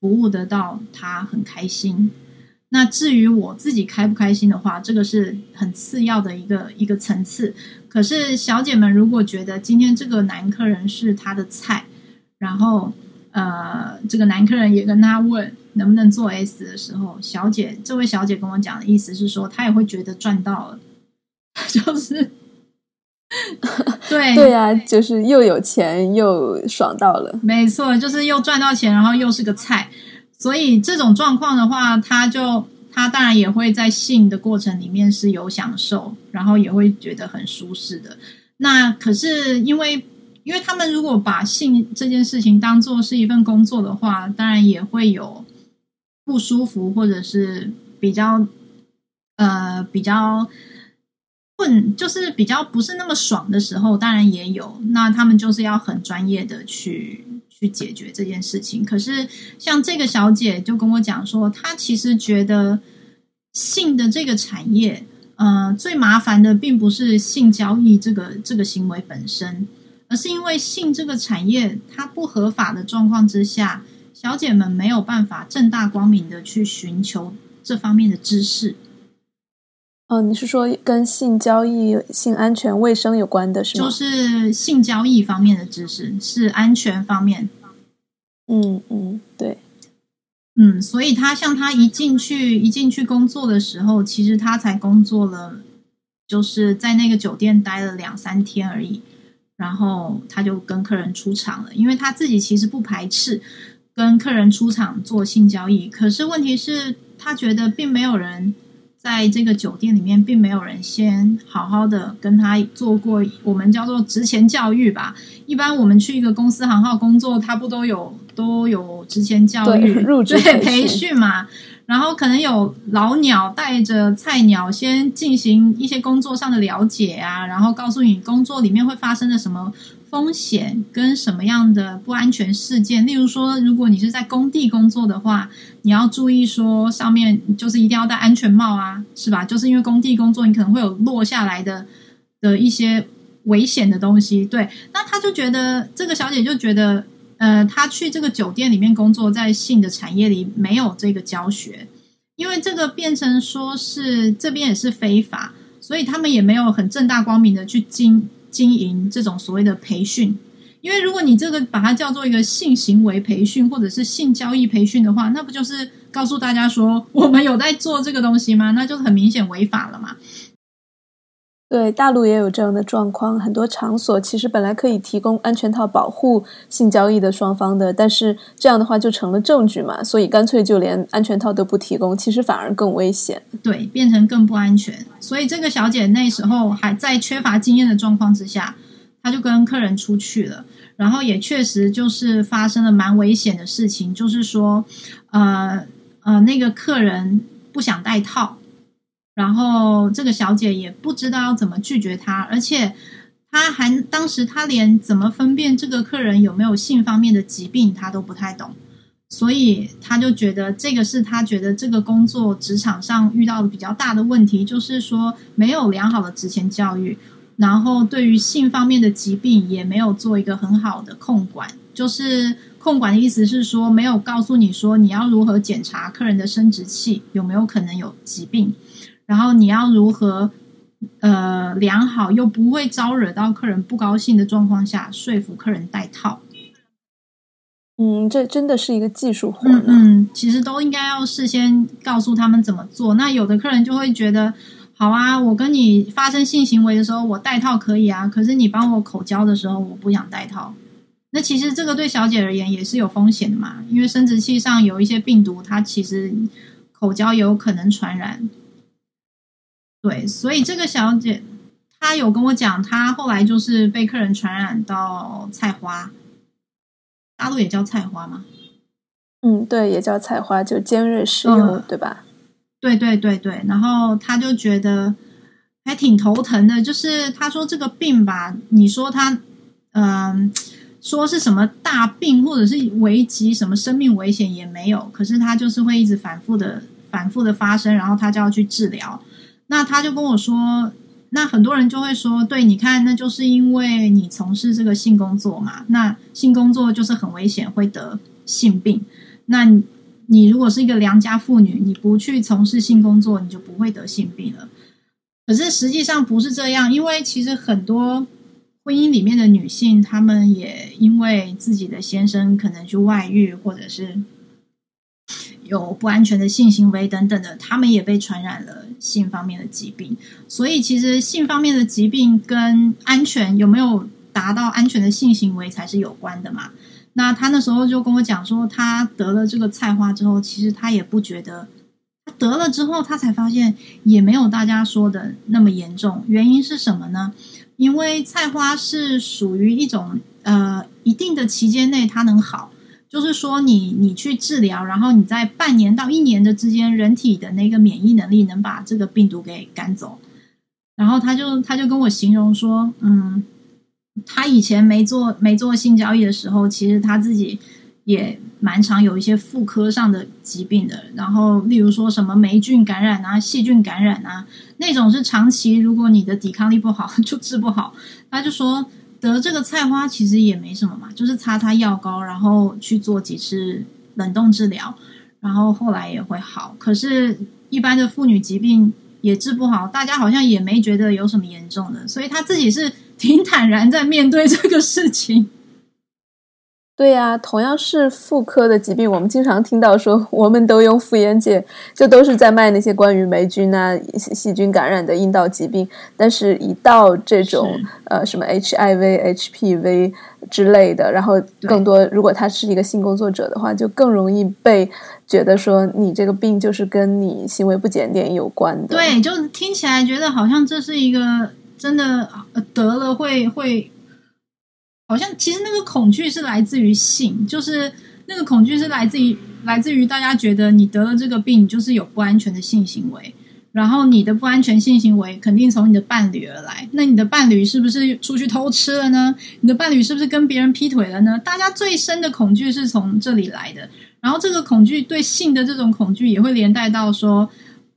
服务得到，他很开心。那至于我自己开不开心的话，这个是很次要的一个一个层次。可是小姐们如果觉得今天这个男客人是她的菜，然后呃，这个男客人也跟她问能不能做 S 的时候，小姐这位小姐跟我讲的意思是说，她也会觉得赚到了，*laughs* 就是 *laughs* 对对呀，就是又有钱又爽到了，没错，就是又赚到钱，然后又是个菜。所以这种状况的话，他就他当然也会在性的过程里面是有享受，然后也会觉得很舒适的。那可是因为，因为他们如果把性这件事情当做是一份工作的话，当然也会有不舒服或者是比较呃比较困，就是比较不是那么爽的时候，当然也有。那他们就是要很专业的去。去解决这件事情。可是，像这个小姐就跟我讲说，她其实觉得性的这个产业，呃，最麻烦的并不是性交易这个这个行为本身，而是因为性这个产业它不合法的状况之下，小姐们没有办法正大光明的去寻求这方面的知识。哦，你是说跟性交易、性安全卫生有关的是吗？就是性交易方面的知识，是安全方面。嗯嗯，对，嗯，所以他像他一进去一进去工作的时候，其实他才工作了，就是在那个酒店待了两三天而已，然后他就跟客人出场了，因为他自己其实不排斥跟客人出场做性交易，可是问题是，他觉得并没有人。在这个酒店里面，并没有人先好好的跟他做过我们叫做职前教育吧。一般我们去一个公司行号工作，他不都有都有职前教育、入 *laughs* 职培训嘛？然后可能有老鸟带着菜鸟先进行一些工作上的了解啊，然后告诉你工作里面会发生的什么。风险跟什么样的不安全事件？例如说，如果你是在工地工作的话，你要注意说，上面就是一定要戴安全帽啊，是吧？就是因为工地工作，你可能会有落下来的的一些危险的东西。对，那他就觉得这个小姐就觉得，呃，她去这个酒店里面工作，在性的产业里没有这个教学，因为这个变成说是这边也是非法，所以他们也没有很正大光明的去经。经营这种所谓的培训，因为如果你这个把它叫做一个性行为培训或者是性交易培训的话，那不就是告诉大家说我们有在做这个东西吗？那就很明显违法了嘛。对，大陆也有这样的状况，很多场所其实本来可以提供安全套保护性交易的双方的，但是这样的话就成了证据嘛，所以干脆就连安全套都不提供，其实反而更危险。对，变成更不安全。所以这个小姐那时候还在缺乏经验的状况之下，她就跟客人出去了，然后也确实就是发生了蛮危险的事情，就是说，呃呃，那个客人不想戴套。然后这个小姐也不知道要怎么拒绝他，而且他还当时他连怎么分辨这个客人有没有性方面的疾病，他都不太懂，所以他就觉得这个是他觉得这个工作职场上遇到的比较大的问题，就是说没有良好的职前教育，然后对于性方面的疾病也没有做一个很好的控管，就是控管的意思是说没有告诉你说你要如何检查客人的生殖器有没有可能有疾病。然后你要如何呃良好又不会招惹到客人不高兴的状况下说服客人戴套。嗯，这真的是一个技术活嗯嗯，其实都应该要事先告诉他们怎么做。那有的客人就会觉得，好啊，我跟你发生性行为的时候，我戴套可以啊，可是你帮我口交的时候，我不想戴套。那其实这个对小姐而言也是有风险的嘛，因为生殖器上有一些病毒，它其实口交有可能传染。对，所以这个小姐她有跟我讲，她后来就是被客人传染到菜花。大陆也叫菜花吗？嗯，对，也叫菜花，就尖锐湿疣，对吧？对对对对。然后他就觉得还挺头疼的，就是他说这个病吧，你说他嗯，说是什么大病或者是危及什么生命危险也没有，可是他就是会一直反复的、反复的发生，然后他就要去治疗。那他就跟我说。那很多人就会说，对，你看，那就是因为你从事这个性工作嘛，那性工作就是很危险，会得性病。那你如果是一个良家妇女，你不去从事性工作，你就不会得性病了。可是实际上不是这样，因为其实很多婚姻里面的女性，她们也因为自己的先生可能去外遇，或者是。有不安全的性行为等等的，他们也被传染了性方面的疾病。所以，其实性方面的疾病跟安全有没有达到安全的性行为才是有关的嘛？那他那时候就跟我讲说，他得了这个菜花之后，其实他也不觉得，他得了之后，他才发现也没有大家说的那么严重。原因是什么呢？因为菜花是属于一种呃一定的期间内它能好。就是说，你你去治疗，然后你在半年到一年的之间，人体的那个免疫能力能把这个病毒给赶走。然后他就他就跟我形容说，嗯，他以前没做没做性交易的时候，其实他自己也蛮常有一些妇科上的疾病的。然后例如说什么霉菌感染啊、细菌感染啊，那种是长期如果你的抵抗力不好 *laughs* 就治不好。他就说。得这个菜花其实也没什么嘛，就是擦擦药膏，然后去做几次冷冻治疗，然后后来也会好。可是，一般的妇女疾病也治不好，大家好像也没觉得有什么严重的，所以他自己是挺坦然在面对这个事情。对呀，同样是妇科的疾病，我们经常听到说，我们都用妇炎洁，就都是在卖那些关于霉菌啊、细菌感染的阴道疾病。但是，一到这种呃什么 HIV、HPV 之类的，然后更多，如果他是一个性工作者的话，就更容易被觉得说你这个病就是跟你行为不检点有关的。对，就听起来觉得好像这是一个真的得了会会。好像其实那个恐惧是来自于性，就是那个恐惧是来自于来自于大家觉得你得了这个病，就是有不安全的性行为，然后你的不安全性行为肯定从你的伴侣而来。那你的伴侣是不是出去偷吃了呢？你的伴侣是不是跟别人劈腿了呢？大家最深的恐惧是从这里来的。然后这个恐惧对性的这种恐惧，也会连带到说，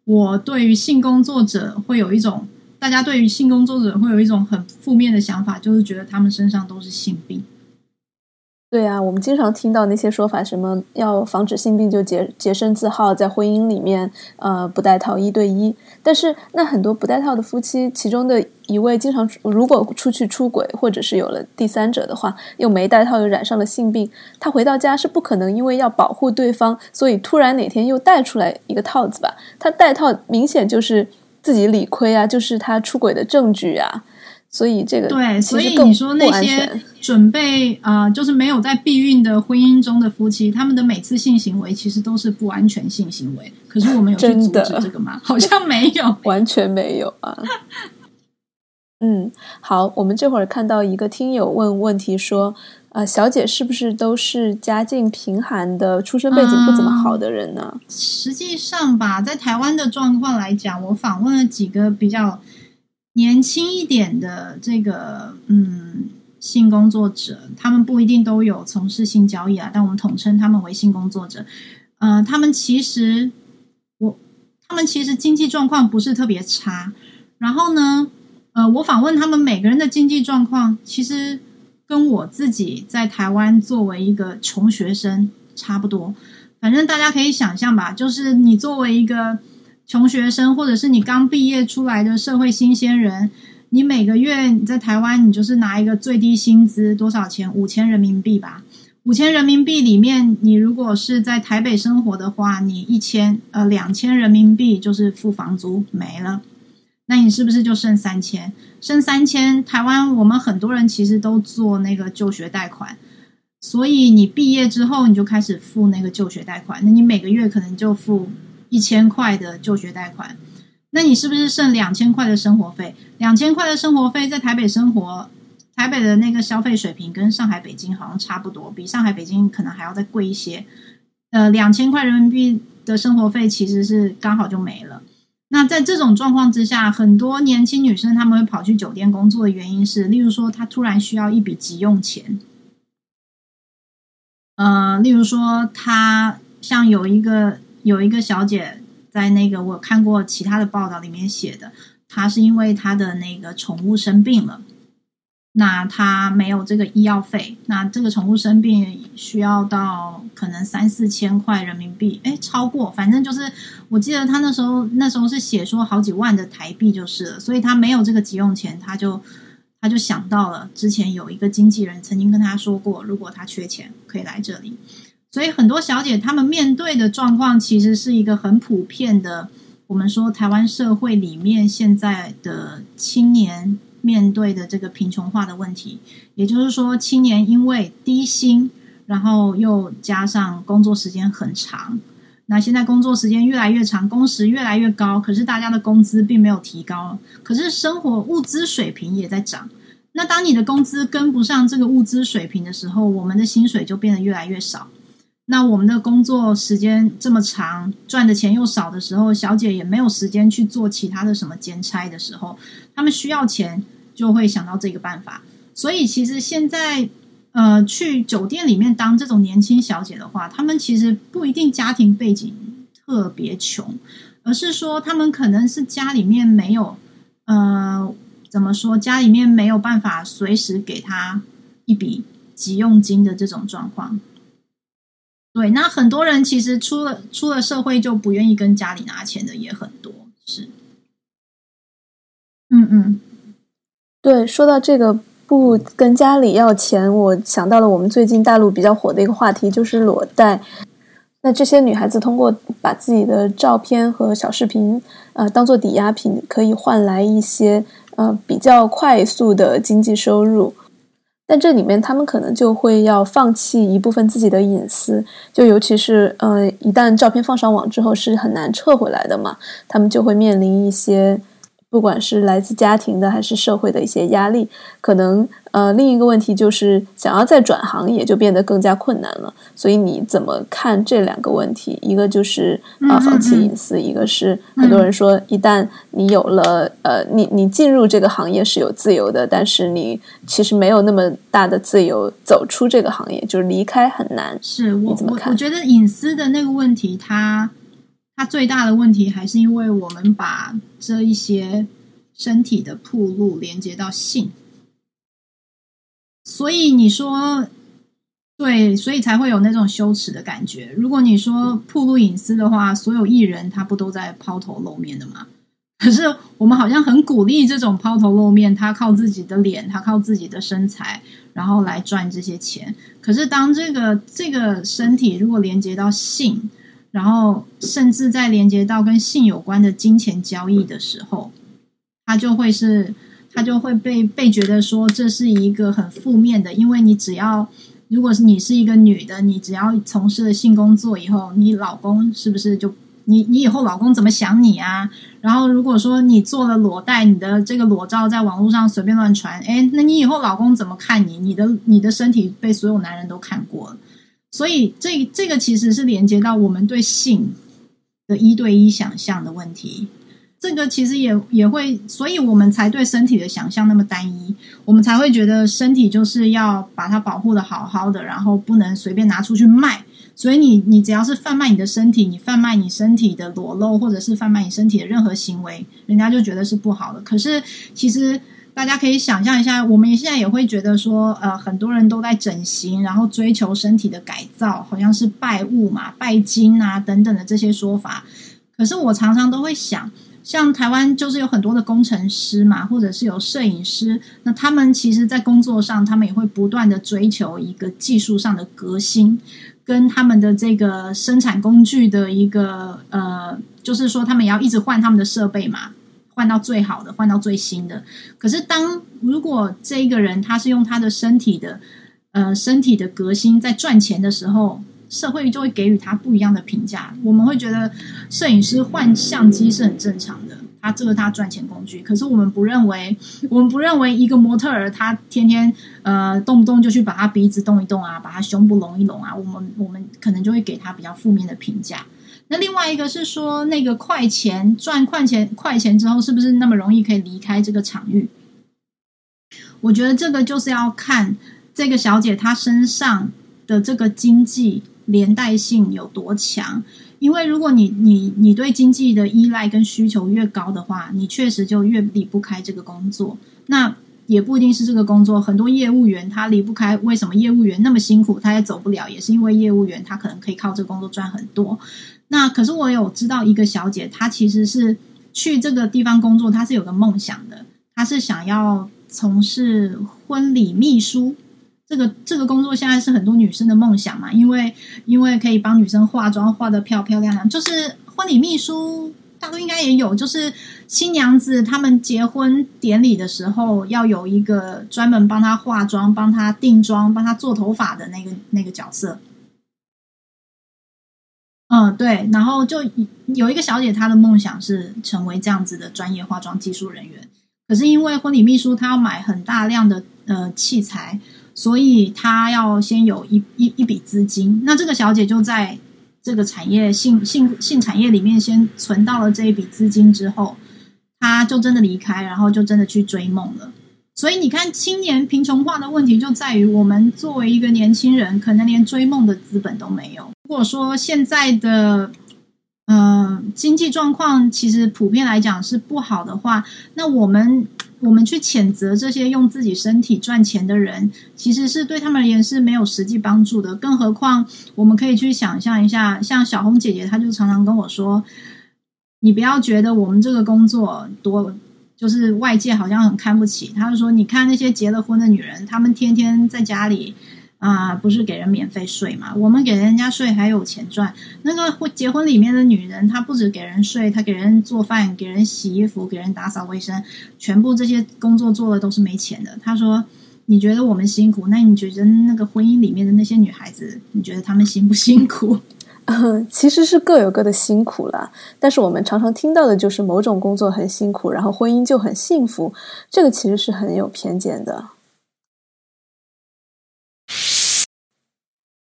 我对于性工作者会有一种。大家对于性工作者会有一种很负面的想法，就是觉得他们身上都是性病。对啊，我们经常听到那些说法，什么要防止性病就洁洁身自好，在婚姻里面呃不戴套一对一。但是那很多不戴套的夫妻，其中的一位经常如果出去出轨，或者是有了第三者的话，又没戴套又染上了性病，他回到家是不可能因为要保护对方，所以突然哪天又戴出来一个套子吧？他戴套明显就是。自己理亏啊，就是他出轨的证据啊，所以这个对，所以你说那些准备啊，就是没有在避孕的婚姻中的夫妻，他们的每次性行为其实都是不安全性行为。可是我们有去阻止这个吗？*laughs* 好像没有，*laughs* 完全没有啊。*laughs* 嗯，好，我们这会儿看到一个听友问问题说，啊，小姐是不是都是家境贫寒的、出身背景不怎么好的人呢？实际上吧，在台湾的状况来讲，我访问了几个比较年轻一点的这个嗯性工作者，他们不一定都有从事性交易啊，但我们统称他们为性工作者。嗯，他们其实我他们其实经济状况不是特别差，然后呢？呃，我访问他们每个人的经济状况，其实跟我自己在台湾作为一个穷学生差不多。反正大家可以想象吧，就是你作为一个穷学生，或者是你刚毕业出来的社会新鲜人，你每个月你在台湾，你就是拿一个最低薪资多少钱？五千人民币吧。五千人民币里面，你如果是在台北生活的话，你一千呃两千人民币就是付房租没了，那你是不是就剩三千？剩三千，台湾我们很多人其实都做那个就学贷款，所以你毕业之后你就开始付那个就学贷款，那你每个月可能就付一千块的就学贷款，那你是不是剩两千块的生活费？两千块的生活费在台北生活。台北的那个消费水平跟上海、北京好像差不多，比上海、北京可能还要再贵一些。呃，两千块人民币的生活费其实是刚好就没了。那在这种状况之下，很多年轻女生她们会跑去酒店工作的原因是，例如说她突然需要一笔急用钱。呃，例如说她像有一个有一个小姐在那个我看过其他的报道里面写的，她是因为她的那个宠物生病了。那他没有这个医药费，那这个宠物生病需要到可能三四千块人民币，哎，超过，反正就是我记得他那时候那时候是写说好几万的台币就是了，所以他没有这个急用钱，他就他就想到了之前有一个经纪人曾经跟他说过，如果他缺钱可以来这里，所以很多小姐她们面对的状况其实是一个很普遍的，我们说台湾社会里面现在的青年。面对的这个贫穷化的问题，也就是说，青年因为低薪，然后又加上工作时间很长，那现在工作时间越来越长，工时越来越高，可是大家的工资并没有提高，可是生活物资水平也在涨。那当你的工资跟不上这个物资水平的时候，我们的薪水就变得越来越少。那我们的工作时间这么长，赚的钱又少的时候，小姐也没有时间去做其他的什么兼差的时候，他们需要钱。就会想到这个办法，所以其实现在，呃，去酒店里面当这种年轻小姐的话，他们其实不一定家庭背景特别穷，而是说他们可能是家里面没有，呃，怎么说，家里面没有办法随时给他一笔急用金的这种状况。对，那很多人其实出了出了社会就不愿意跟家里拿钱的也很多，是，嗯嗯。对，说到这个不跟家里要钱，我想到了我们最近大陆比较火的一个话题，就是裸贷。那这些女孩子通过把自己的照片和小视频，呃，当做抵押品，可以换来一些呃比较快速的经济收入。但这里面他们可能就会要放弃一部分自己的隐私，就尤其是呃，一旦照片放上网之后是很难撤回来的嘛，他们就会面临一些。不管是来自家庭的还是社会的一些压力，可能呃另一个问题就是想要再转行也就变得更加困难了。所以你怎么看这两个问题？一个就是啊放弃隐私，一个是很多人说一旦你有了呃你你进入这个行业是有自由的，但是你其实没有那么大的自由走出这个行业，就是离开很难。是我我我觉得隐私的那个问题，它。它最大的问题还是因为我们把这一些身体的铺路连接到性，所以你说对，所以才会有那种羞耻的感觉。如果你说铺路隐私的话，所有艺人他不都在抛头露面的吗？可是我们好像很鼓励这种抛头露面，他靠自己的脸，他靠自己的身材，然后来赚这些钱。可是当这个这个身体如果连接到性，然后，甚至在连接到跟性有关的金钱交易的时候，他就会是，他就会被被觉得说这是一个很负面的，因为你只要，如果是你是一个女的，你只要从事了性工作以后，你老公是不是就你你以后老公怎么想你啊？然后如果说你做了裸贷，你的这个裸照在网络上随便乱传，哎，那你以后老公怎么看你？你的你的身体被所有男人都看过了。所以，这这个其实是连接到我们对性的一对一想象的问题。这个其实也也会，所以我们才对身体的想象那么单一。我们才会觉得身体就是要把它保护的好好的，然后不能随便拿出去卖。所以，你你只要是贩卖你的身体，你贩卖你身体的裸露，或者是贩卖你身体的任何行为，人家就觉得是不好的。可是，其实。大家可以想象一下，我们现在也会觉得说，呃，很多人都在整形，然后追求身体的改造，好像是拜物嘛、拜金啊等等的这些说法。可是我常常都会想，像台湾就是有很多的工程师嘛，或者是有摄影师，那他们其实，在工作上，他们也会不断的追求一个技术上的革新，跟他们的这个生产工具的一个呃，就是说他们也要一直换他们的设备嘛。换到最好的，换到最新的。可是，当如果这一个人他是用他的身体的，呃，身体的革新在赚钱的时候，社会就会给予他不一样的评价。我们会觉得摄影师换相机是很正常的，他这个他赚钱工具。可是我们不认为，我们不认为一个模特儿他天天呃动不动就去把他鼻子动一动啊，把他胸部隆一隆啊，我们我们可能就会给他比较负面的评价。那另外一个是说，那个快钱赚快钱快钱之后，是不是那么容易可以离开这个场域？我觉得这个就是要看这个小姐她身上的这个经济连带性有多强。因为如果你你你对经济的依赖跟需求越高的话，你确实就越离不开这个工作。那也不一定是这个工作，很多业务员他离不开。为什么业务员那么辛苦，他也走不了？也是因为业务员他可能可以靠这个工作赚很多。那可是我有知道一个小姐，她其实是去这个地方工作，她是有个梦想的，她是想要从事婚礼秘书。这个这个工作现在是很多女生的梦想嘛，因为因为可以帮女生化妆，化的漂漂亮亮。就是婚礼秘书，大陆应该也有，就是新娘子他们结婚典礼的时候，要有一个专门帮她化妆、帮她定妆、帮她做头发的那个那个角色。嗯，对，然后就有一个小姐，她的梦想是成为这样子的专业化妆技术人员。可是因为婚礼秘书她要买很大量的呃器材，所以她要先有一一一笔资金。那这个小姐就在这个产业性性性产业里面先存到了这一笔资金之后，她就真的离开，然后就真的去追梦了。所以你看，青年贫穷化的问题就在于，我们作为一个年轻人，可能连追梦的资本都没有。如果说现在的呃经济状况其实普遍来讲是不好的话，那我们我们去谴责这些用自己身体赚钱的人，其实是对他们而言是没有实际帮助的。更何况，我们可以去想象一下，像小红姐姐，她就常常跟我说：“你不要觉得我们这个工作多。”就是外界好像很看不起，他就说：“你看那些结了婚的女人，她们天天在家里啊，不是给人免费睡嘛？我们给人家睡还有钱赚。那个婚结婚里面的女人，她不止给人睡，她给人做饭、给人洗衣服、给人打扫卫生，全部这些工作做的都是没钱的。”他说：“你觉得我们辛苦？那你觉得那个婚姻里面的那些女孩子，你觉得她们辛不辛苦？”嗯，*laughs* 其实是各有各的辛苦了，但是我们常常听到的就是某种工作很辛苦，然后婚姻就很幸福，这个其实是很有偏见的。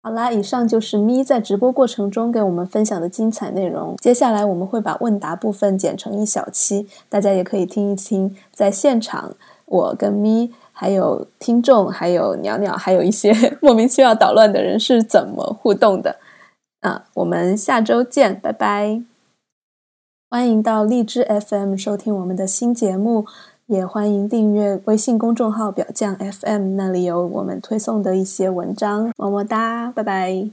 好啦，以上就是咪在直播过程中给我们分享的精彩内容。接下来我们会把问答部分剪成一小期，大家也可以听一听，在现场我跟咪，还有听众，还有鸟鸟，还有一些 *laughs* 莫名其妙捣乱的人是怎么互动的。啊，我们下周见，拜拜！欢迎到荔枝 FM 收听我们的新节目，也欢迎订阅微信公众号“表酱 FM”，那里有我们推送的一些文章。么么哒，拜拜！